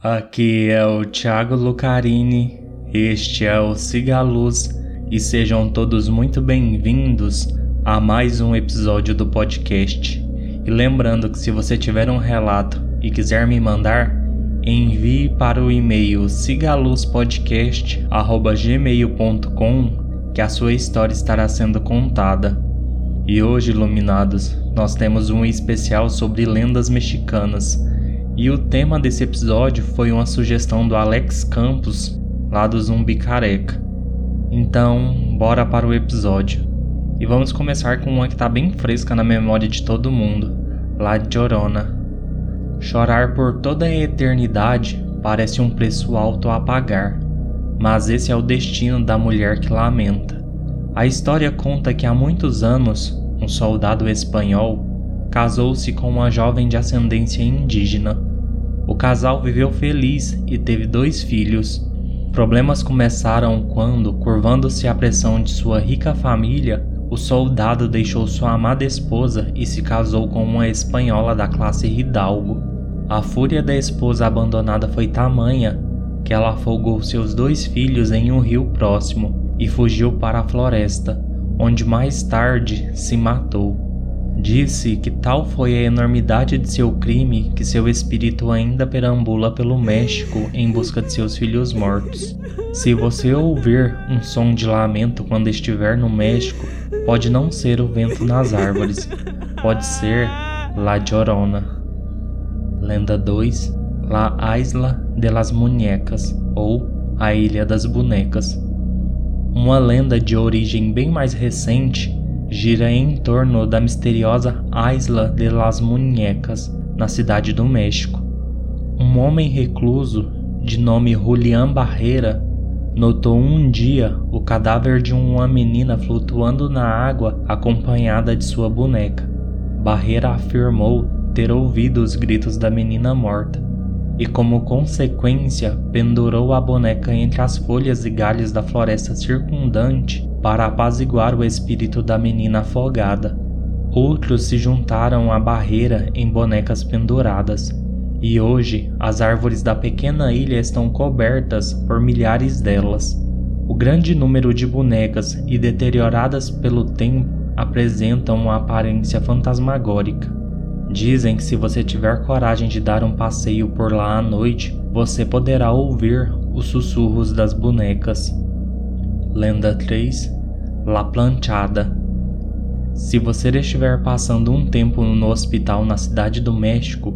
Aqui é o Thiago Lucarini, este é o Siga Luz e sejam todos muito bem-vindos a mais um episódio do podcast. E lembrando que se você tiver um relato e quiser me mandar, envie para o e-mail sigaluzpodcast@gmail.com que a sua história estará sendo contada. E hoje, iluminados, nós temos um especial sobre lendas mexicanas. E o tema desse episódio foi uma sugestão do Alex Campos, lá do Zumbi Careca. Então, bora para o episódio. E vamos começar com uma que está bem fresca na memória de todo mundo, lá de Llorona. Chorar por toda a eternidade parece um preço alto a pagar, mas esse é o destino da mulher que lamenta. A história conta que há muitos anos, um soldado espanhol casou-se com uma jovem de ascendência indígena. O casal viveu feliz e teve dois filhos. Problemas começaram quando, curvando-se à pressão de sua rica família, o soldado deixou sua amada esposa e se casou com uma espanhola da classe Hidalgo. A fúria da esposa abandonada foi tamanha que ela afogou seus dois filhos em um rio próximo e fugiu para a floresta, onde mais tarde se matou. Disse que tal foi a enormidade de seu crime que seu espírito ainda perambula pelo México em busca de seus filhos mortos. Se você ouvir um som de lamento quando estiver no México, pode não ser o vento nas árvores, pode ser La Llorona. Lenda 2 La Isla de las Muñecas ou A Ilha das Bonecas. Uma lenda de origem bem mais recente gira em torno da misteriosa Isla de las Muñecas, na cidade do México. Um homem recluso, de nome Julián Barreira, notou um dia o cadáver de uma menina flutuando na água acompanhada de sua boneca. Barreira afirmou ter ouvido os gritos da menina morta e, como consequência, pendurou a boneca entre as folhas e galhos da floresta circundante para apaziguar o espírito da menina afogada. Outros se juntaram à barreira em bonecas penduradas, e hoje as árvores da pequena ilha estão cobertas por milhares delas. O grande número de bonecas e deterioradas pelo tempo apresentam uma aparência fantasmagórica. Dizem que se você tiver coragem de dar um passeio por lá à noite, você poderá ouvir os sussurros das bonecas. Lenda 3 La Planchada Se você estiver passando um tempo no hospital na cidade do México,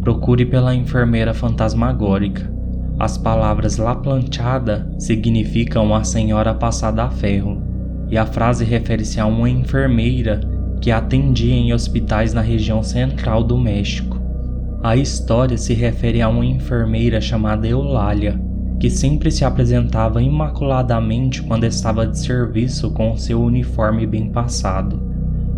procure pela enfermeira fantasmagórica. As palavras La Planchada significam a senhora passada a ferro, e a frase refere-se a uma enfermeira que atendia em hospitais na região central do México. A história se refere a uma enfermeira chamada Eulália, que sempre se apresentava imaculadamente quando estava de serviço com seu uniforme bem passado.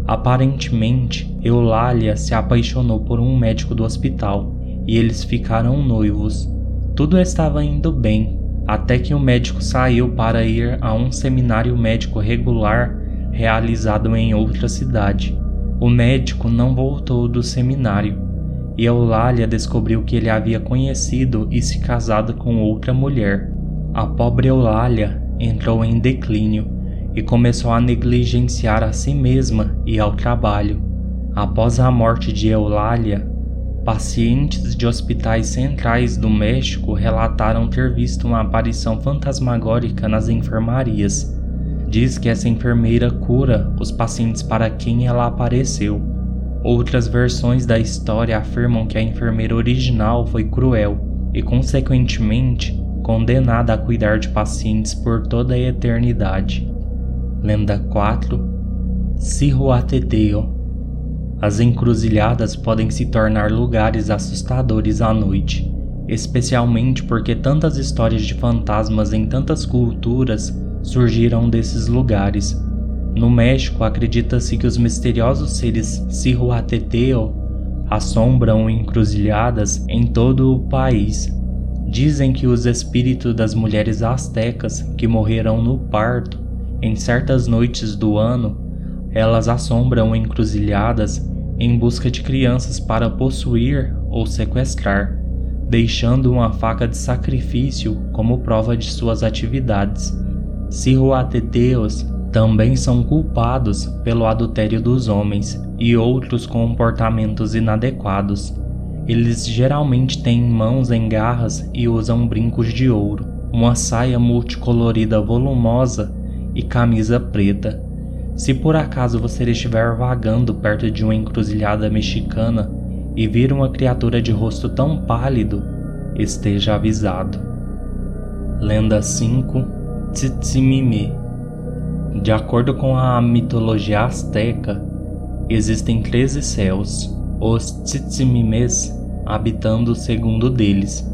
Aparentemente, Eulália se apaixonou por um médico do hospital e eles ficaram noivos. Tudo estava indo bem, até que o médico saiu para ir a um seminário médico regular realizado em outra cidade. O médico não voltou do seminário e Eulália descobriu que ele havia conhecido e se casado com outra mulher. A pobre Eulália entrou em declínio e começou a negligenciar a si mesma e ao trabalho. Após a morte de Eulália, pacientes de hospitais centrais do México relataram ter visto uma aparição fantasmagórica nas enfermarias. Diz que essa enfermeira cura os pacientes para quem ela apareceu Outras versões da história afirmam que a enfermeira original foi cruel e, consequentemente, condenada a cuidar de pacientes por toda a eternidade. Lenda 4 Cihuateteo As encruzilhadas podem se tornar lugares assustadores à noite, especialmente porque tantas histórias de fantasmas em tantas culturas surgiram desses lugares no México, acredita-se que os misteriosos seres Cihuateteo assombram encruzilhadas em todo o país. Dizem que os espíritos das mulheres astecas que morreram no parto, em certas noites do ano, elas assombram encruzilhadas em busca de crianças para possuir ou sequestrar. deixando uma faca de sacrifício como prova de suas atividades. Cihuateteos também são culpados pelo adultério dos homens e outros comportamentos inadequados. Eles geralmente têm mãos em garras e usam brincos de ouro, uma saia multicolorida volumosa e camisa preta. Se por acaso você estiver vagando perto de uma encruzilhada mexicana e vir uma criatura de rosto tão pálido, esteja avisado. Lenda 5 Tzitzimime De acordo com a mitologia azteca, existem 13 céus, os Tzitzimimes habitando o segundo deles.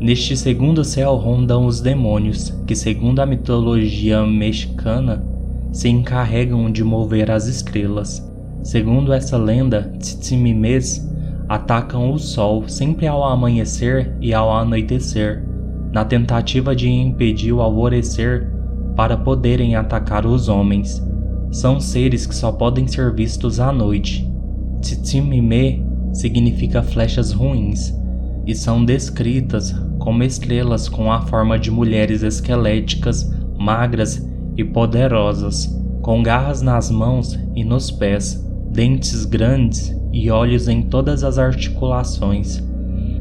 Neste segundo céu rondam os demônios, que, segundo a mitologia mexicana, se encarregam de mover as estrelas. Segundo essa lenda, Tzitzimimes atacam o sol sempre ao amanhecer e ao anoitecer, na tentativa de impedir o alvorecer para poderem atacar os homens. São seres que só podem ser vistos à noite. Tzitzimime significa flechas ruins e são descritas como estrelas com a forma de mulheres esqueléticas, magras e poderosas, com garras nas mãos e nos pés, dentes grandes e olhos em todas as articulações.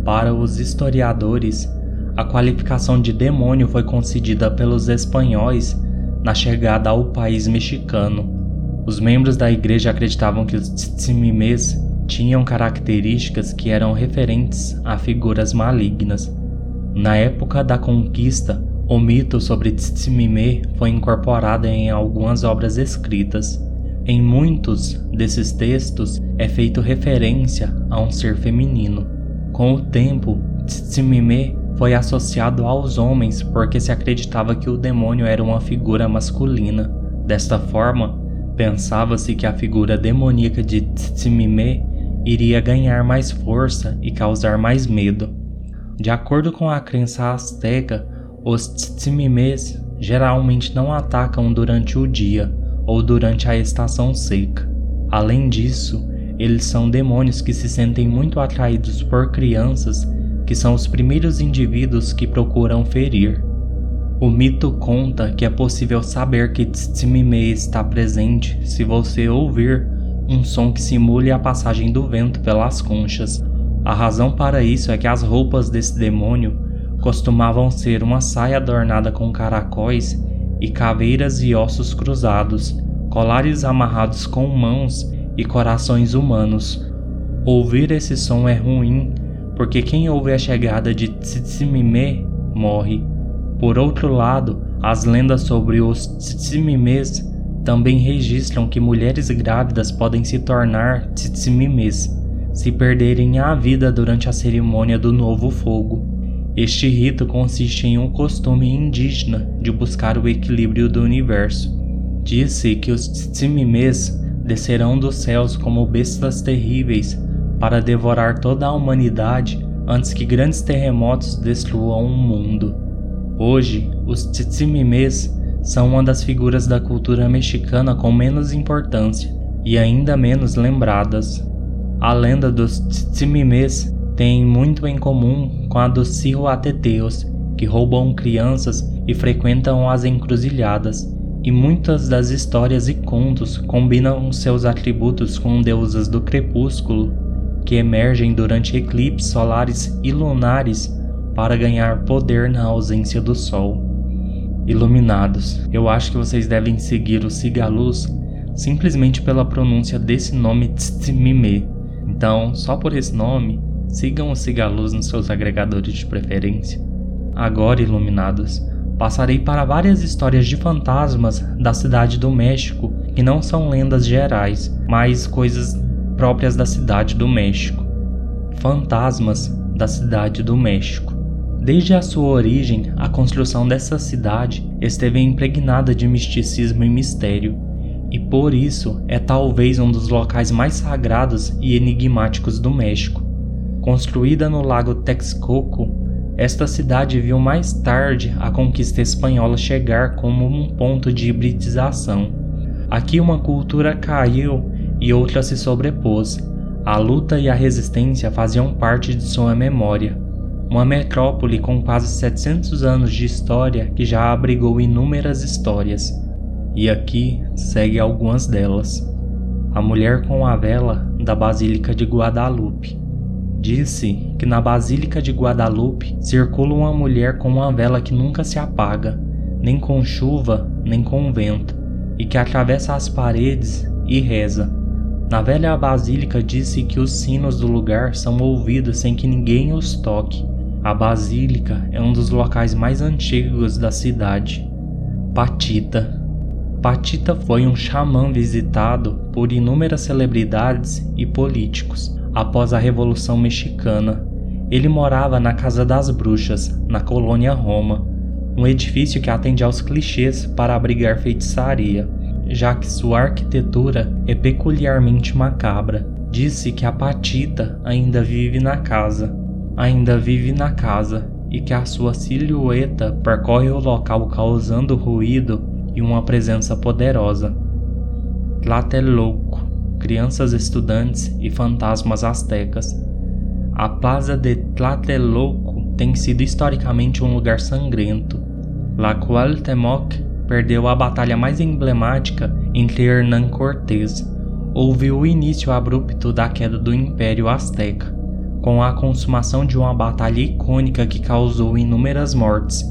Para os historiadores, a qualificação de demônio foi concedida pelos espanhóis na chegada ao país mexicano. Os membros da igreja acreditavam que os tzimimes tinham características que eram referentes a figuras malignas. Na época da conquista, o mito sobre Tzimime foi incorporado em algumas obras escritas. Em muitos desses textos é feito referência a um ser feminino. Com o tempo, Tzimime foi associado aos homens porque se acreditava que o demônio era uma figura masculina. Desta forma, pensava-se que a figura demoníaca de Tzimime iria ganhar mais força e causar mais medo. De acordo com a crença azteca, os Tzimimes geralmente não atacam durante o dia ou durante a estação seca. Além disso, eles são demônios que se sentem muito atraídos por crianças, que são os primeiros indivíduos que procuram ferir. O mito conta que é possível saber que Tsimime está presente se você ouvir um som que simule a passagem do vento pelas conchas. A razão para isso é que as roupas desse demônio costumavam ser uma saia adornada com caracóis e caveiras e ossos cruzados, colares amarrados com mãos e corações humanos. Ouvir esse som é ruim, porque quem ouve a chegada de Tsitsimime morre. Por outro lado, as lendas sobre os Tsitsimimes também registram que mulheres grávidas podem se tornar tsitsimimes se perderem a vida durante a cerimônia do novo fogo. Este rito consiste em um costume indígena de buscar o equilíbrio do universo. Diz-se que os tsitsimimes descerão dos céus como bestas terríveis para devorar toda a humanidade antes que grandes terremotos destruam o mundo. Hoje, os tsitsimimes são uma das figuras da cultura mexicana com menos importância e ainda menos lembradas. A lenda dos Tzimimes tem muito em comum com a dos Cihuateteos, que roubam crianças e frequentam as encruzilhadas, e muitas das histórias e contos combinam seus atributos com deusas do crepúsculo, que emergem durante eclipses solares e lunares para ganhar poder na ausência do sol iluminados. Eu acho que vocês devem seguir o Sigaluz simplesmente pela pronúncia desse nome Tsimime. Então, só por esse nome, sigam o Sigaluz nos seus agregadores de preferência. Agora, iluminados, passarei para várias histórias de fantasmas da cidade do México que não são lendas gerais, mas coisas próprias da cidade do México. Fantasmas da cidade do México. Desde a sua origem, a construção dessa cidade esteve impregnada de misticismo e mistério, e por isso é talvez um dos locais mais sagrados e enigmáticos do México. Construída no lago Texcoco, esta cidade viu mais tarde a conquista espanhola chegar como um ponto de hibridização. Aqui uma cultura caiu e outra se sobrepôs. A luta e a resistência faziam parte de sua memória. uma metrópole com quase 700 anos de história que já abrigou inúmeras histórias. E aqui segue algumas delas. A mulher com a vela da Basílica de Guadalupe. Disse que na Basílica de Guadalupe circula uma mulher com uma vela que nunca se apaga, nem com chuva, nem com vento, e que atravessa as paredes e reza. Na velha basílica disse que os sinos do lugar são ouvidos sem que ninguém os toque. A basílica é um dos locais mais antigos da cidade. Patita. Patita foi um xamã visitado por inúmeras celebridades e políticos após a Revolução Mexicana. Ele morava na Casa das Bruxas, na colônia Roma, um edifício que atende aos clichês para abrigar feitiçaria já que sua arquitetura é peculiarmente macabra. Disse que a Patita ainda vive na casa, ainda vive na casa e que a sua silhueta percorre o local causando ruído e uma presença poderosa. Tlatelolco, crianças estudantes e fantasmas astecas. A Plaza de Tlatelolco tem sido historicamente um lugar sangrento. La Cuauhtémoc perdeu a batalha mais emblemática entre Hernán Cortés. Houve o início abrupto da queda do Império Azteca, com a consumação de uma batalha icônica que causou inúmeras mortes.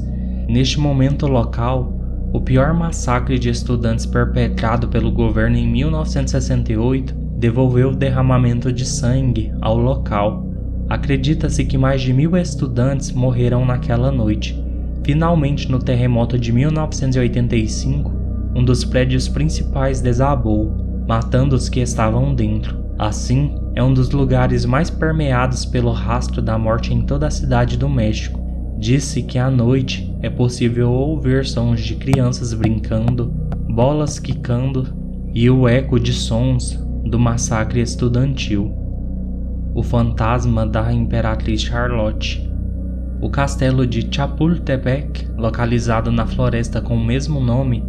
Neste momento local, o pior massacre de estudantes perpetrado pelo governo em 1968 devolveu o derramamento de sangue ao local. Acredita-se que mais de mil estudantes morreram naquela noite, Finalmente, no terremoto de 1985, um dos prédios principais desabou, matando os que estavam dentro. Assim, é um dos lugares mais permeados pelo rastro da morte em toda a cidade do México. Disse que à noite é possível ouvir sons de crianças brincando, bolas quicando e o eco de sons do massacre estudantil. O fantasma da Imperatriz Charlotte o castelo de Chapultepec, localizado na floresta com o mesmo nome,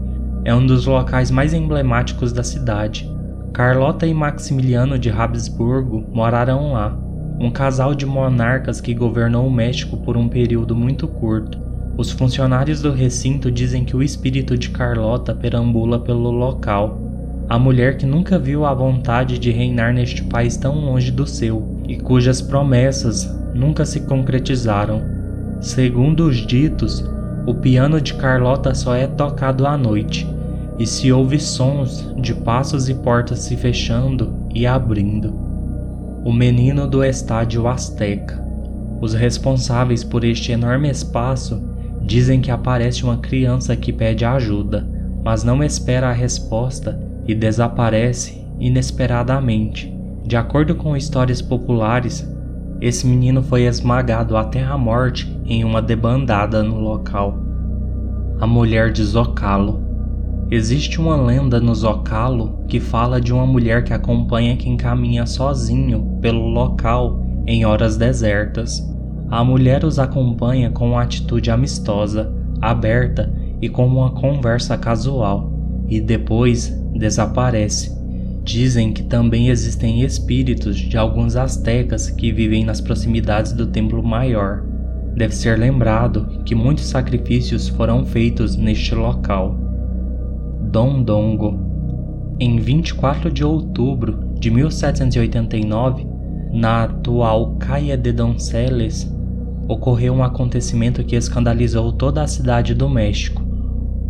é um dos locais mais emblemáticos da cidade. Carlota e Maximiliano de Habsburgo moraram lá, um casal de monarcas que governou o México por um período muito curto. Os funcionários do recinto dizem que o espírito de Carlota perambula pelo local. A mulher que nunca viu a vontade de reinar neste país tão longe do seu e cujas promessas nunca se concretizaram. Segundo os ditos, o piano de Carlota só é tocado à noite, e se ouve sons de passos e portas se fechando e abrindo. O menino do estádio Azteca. Os responsáveis por este enorme espaço dizem que aparece uma criança que pede ajuda, mas não espera a resposta e desaparece inesperadamente. De acordo com histórias populares, esse menino foi esmagado até a morte em uma debandada no local. A mulher de Zocalo. Existe uma lenda no Zocalo que fala de uma mulher que acompanha quem caminha sozinho pelo local em horas desertas. A mulher os acompanha com uma atitude amistosa, aberta e com uma conversa casual, e depois desaparece. Dizem que também existem espíritos de alguns astecas que vivem nas proximidades do templo maior. Deve ser lembrado que muitos sacrifícios foram feitos neste local. Dondongo. Em 24 de outubro de 1789, na atual Caia de Donceles, ocorreu um acontecimento que escandalizou toda a cidade do México.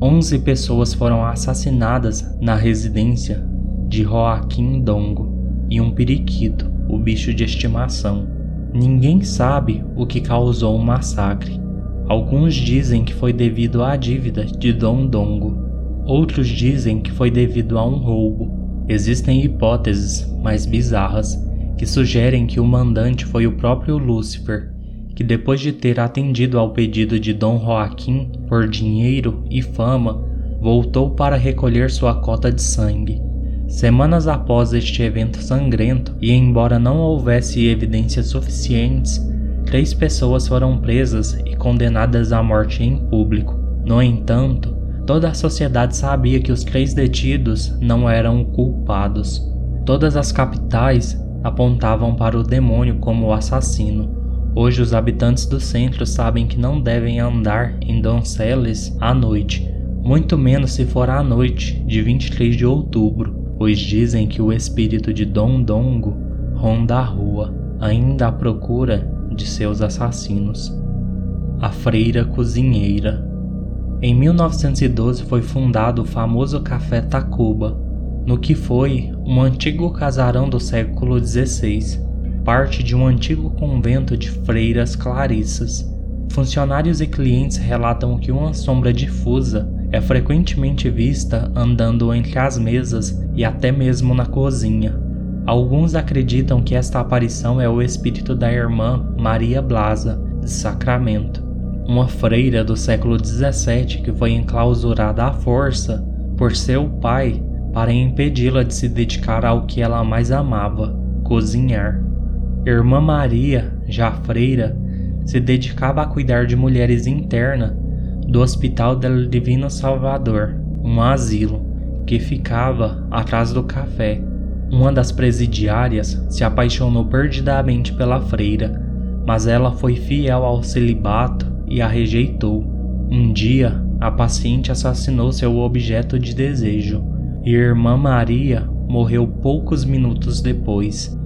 Onze pessoas foram assassinadas na residência de Joaquim Dongo e um periquito, o bicho de estimação. Ninguém sabe o que causou o massacre. Alguns dizem que foi devido à dívida de Dom Dongo. Outros dizem que foi devido a um roubo. Existem hipóteses mais bizarras que sugerem que o mandante foi o próprio Lúcifer, que depois de ter atendido ao pedido de Dom Joaquim por dinheiro e fama, voltou para recolher sua cota de sangue. Semanas após este evento sangrento, e embora não houvesse evidências suficientes, três pessoas foram presas e condenadas à morte em público. No entanto, toda a sociedade sabia que os três detidos não eram culpados. Todas as capitais apontavam para o demônio como o assassino. Hoje, os habitantes do centro sabem que não devem andar em Donceles à noite, muito menos se for à noite de 23 de outubro, pois dizem que o espírito de Dom Dongo ronda a rua, ainda à procura de seus assassinos. A Freira Cozinheira Em 1912 foi fundado o famoso Café Tacuba, no que foi um antigo casarão do século XVI, parte de um antigo convento de freiras clarissas. Funcionários e clientes relatam que uma sombra difusa é frequentemente vista andando entre as mesas e até mesmo na cozinha. Alguns acreditam que esta aparição é o espírito da irmã Maria Blasa, de Sacramento, uma freira do século XVII que foi enclausurada à força por seu pai para impedi-la de se dedicar ao que ela mais amava, cozinhar. Irmã Maria, já freira, se dedicava a cuidar de mulheres internas do Hospital del Divino Salvador, um asilo que ficava atrás do café. Uma das presidiárias se apaixonou perdidamente pela freira, mas ela foi fiel ao celibato e a rejeitou. Um dia, a paciente assassinou seu objeto de desejo e irmã Maria morreu poucos minutos depois.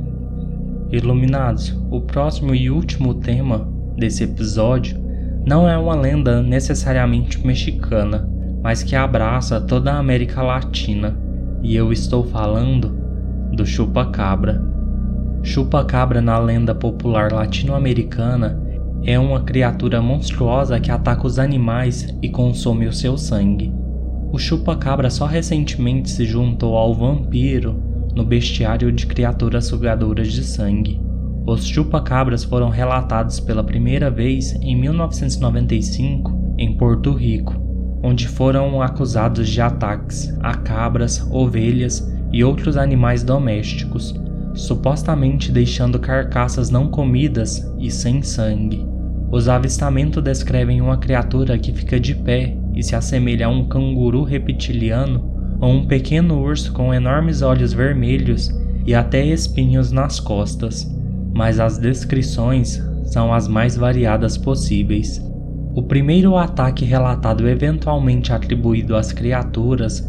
Iluminados, o próximo e último tema desse episódio não é uma lenda necessariamente mexicana, mas que abraça toda a América Latina, e eu estou falando do chupa-cabra. Chupa-cabra na lenda popular latino-americana é uma criatura monstruosa que ataca os animais e consome o seu sangue. O chupa-cabra só recentemente se juntou ao vampiro no bestiário de criaturas sugadoras de sangue. Os chupacabras foram relatados pela primeira vez em 1995 em Porto Rico, onde foram acusados de ataques a cabras, ovelhas e outros animais domésticos, supostamente deixando carcaças não comidas e sem sangue. Os avistamentos descrevem uma criatura que fica de pé e se assemelha a um canguru reptiliano ou um pequeno urso com enormes olhos vermelhos e até espinhos nas costas mas as descrições são as mais variadas possíveis. O primeiro ataque relatado eventualmente atribuído às criaturas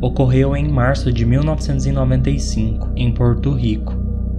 ocorreu em março de 1995, em Porto Rico.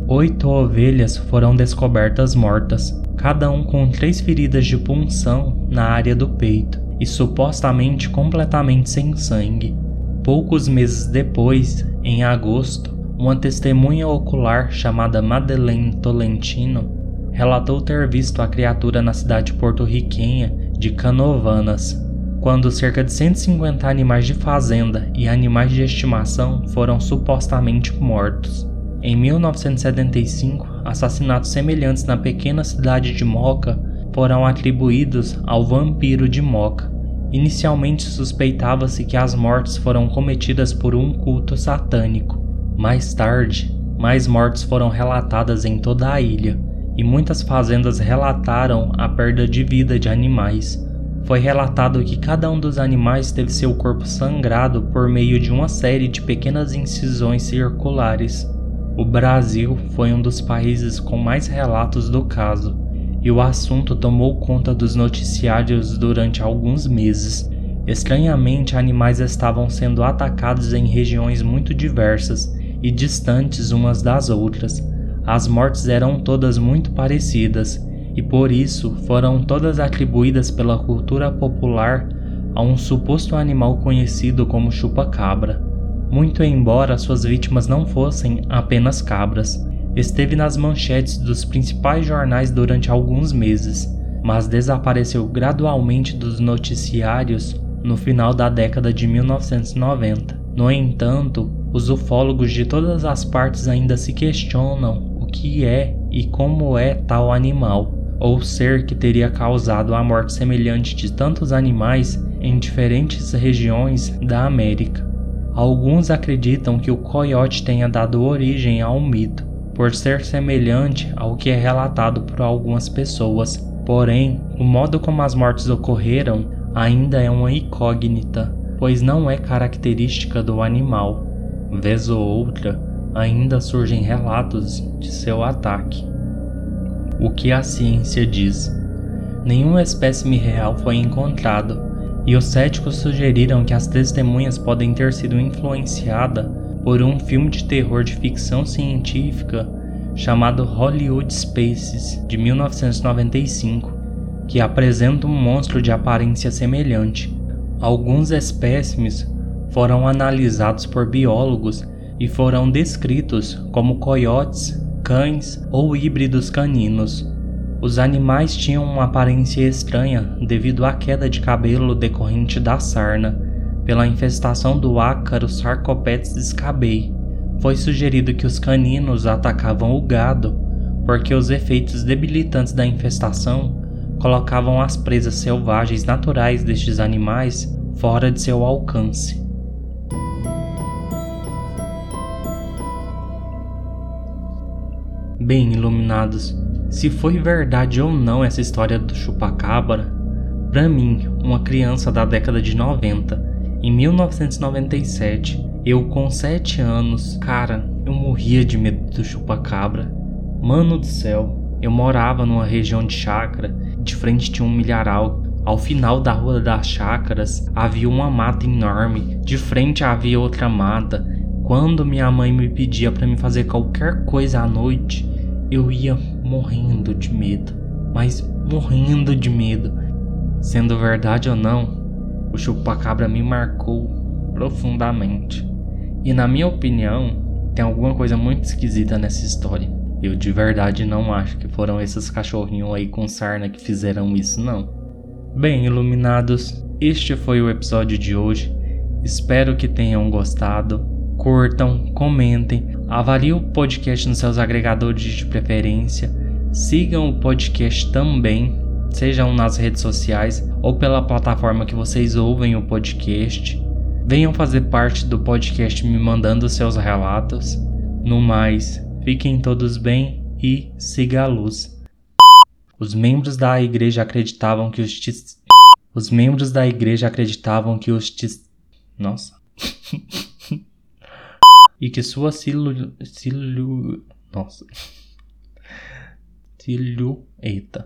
Oito ovelhas foram descobertas mortas, cada um com três feridas de punção na área do peito e supostamente completamente sem sangue. Poucos meses depois, em agosto, uma testemunha ocular chamada Madeleine Tolentino relatou ter visto a criatura na cidade porto-riquenha de Canovanas, quando cerca de 150 animais de fazenda e animais de estimação foram supostamente mortos. Em 1975, assassinatos semelhantes na pequena cidade de Moca foram atribuídos ao vampiro de Moca. Inicialmente suspeitava-se que as mortes foram cometidas por um culto satânico. Mais tarde, mais mortes foram relatadas em toda a ilha, e muitas fazendas relataram a perda de vida de animais. Foi relatado que cada um dos animais teve seu corpo sangrado por meio de uma série de pequenas incisões circulares. O Brasil foi um dos países com mais relatos do caso, e o assunto tomou conta dos noticiários durante alguns meses. Estranhamente, animais estavam sendo atacados em regiões muito diversas e distantes umas das outras. As mortes eram todas muito parecidas e por isso foram todas atribuídas pela cultura popular a um suposto animal conhecido como chupa-cabra. Muito embora suas vítimas não fossem apenas cabras, esteve nas manchetes dos principais jornais durante alguns meses, mas desapareceu gradualmente dos noticiários no final da década de 1990. No entanto, os ufólogos de todas as partes ainda se questionam o que é e como é tal animal, ou ser que teria causado a morte semelhante de tantos animais em diferentes regiões da América. Alguns acreditam que o coiote tenha dado origem ao mito, por ser semelhante ao que é relatado por algumas pessoas. Porém, o modo como as mortes ocorreram ainda é uma incógnita, pois não é característica do animal vez ou outra, ainda surgem relatos de seu ataque. o que a ciência diz. Nenhum espécime real foi encontrado, e os céticos sugeriram que as testemunhas podem ter sido influenciadas por um filme de terror de ficção científica chamado Hollywood Spaces de 1995, que apresenta um monstro de aparência semelhante. Alguns espécimes foram analisados por biólogos e foram descritos como coiotes, cães ou híbridos caninos. Os animais tinham uma aparência estranha devido à queda de cabelo decorrente da sarna, pela infestação do ácaro Sarcopetes scabei. Foi sugerido que os caninos atacavam o gado, porque os efeitos debilitantes da infestação colocavam as presas selvagens naturais destes animais fora de seu alcance. Bem iluminados, se foi verdade ou não essa história do chupacabra, para mim, uma criança da década de 90, em 1997, eu com 7 anos, cara, eu morria de medo do chupacabra. Mano do céu, eu morava numa região de chácara, de frente tinha um milharal. Ao final da rua das chácaras havia uma mata enorme, de frente havia outra mata. Quando minha mãe me pedia para me fazer qualquer coisa à noite, eu ia morrendo de medo, mas morrendo de medo. Sendo verdade ou não, o chupacabra me marcou profundamente. E na minha opinião, tem alguma coisa muito esquisita nessa história. Eu de verdade não acho que foram esses cachorrinhos aí com sarna que fizeram isso, não. Bem, iluminados, este foi o episódio de hoje. Espero que tenham gostado. Curtam, comentem, avaliem o podcast nos seus agregadores de preferência. Sigam o podcast também, sejam nas redes sociais ou pela plataforma que vocês ouvem o podcast. Venham fazer parte do podcast me mandando seus relatos. No mais, fiquem todos bem e siga a luz. Os membros da igreja acreditavam que os tis... Os membros da igreja acreditavam que os tis... Nossa. e que sua silu... silu... Nossa. Silhueta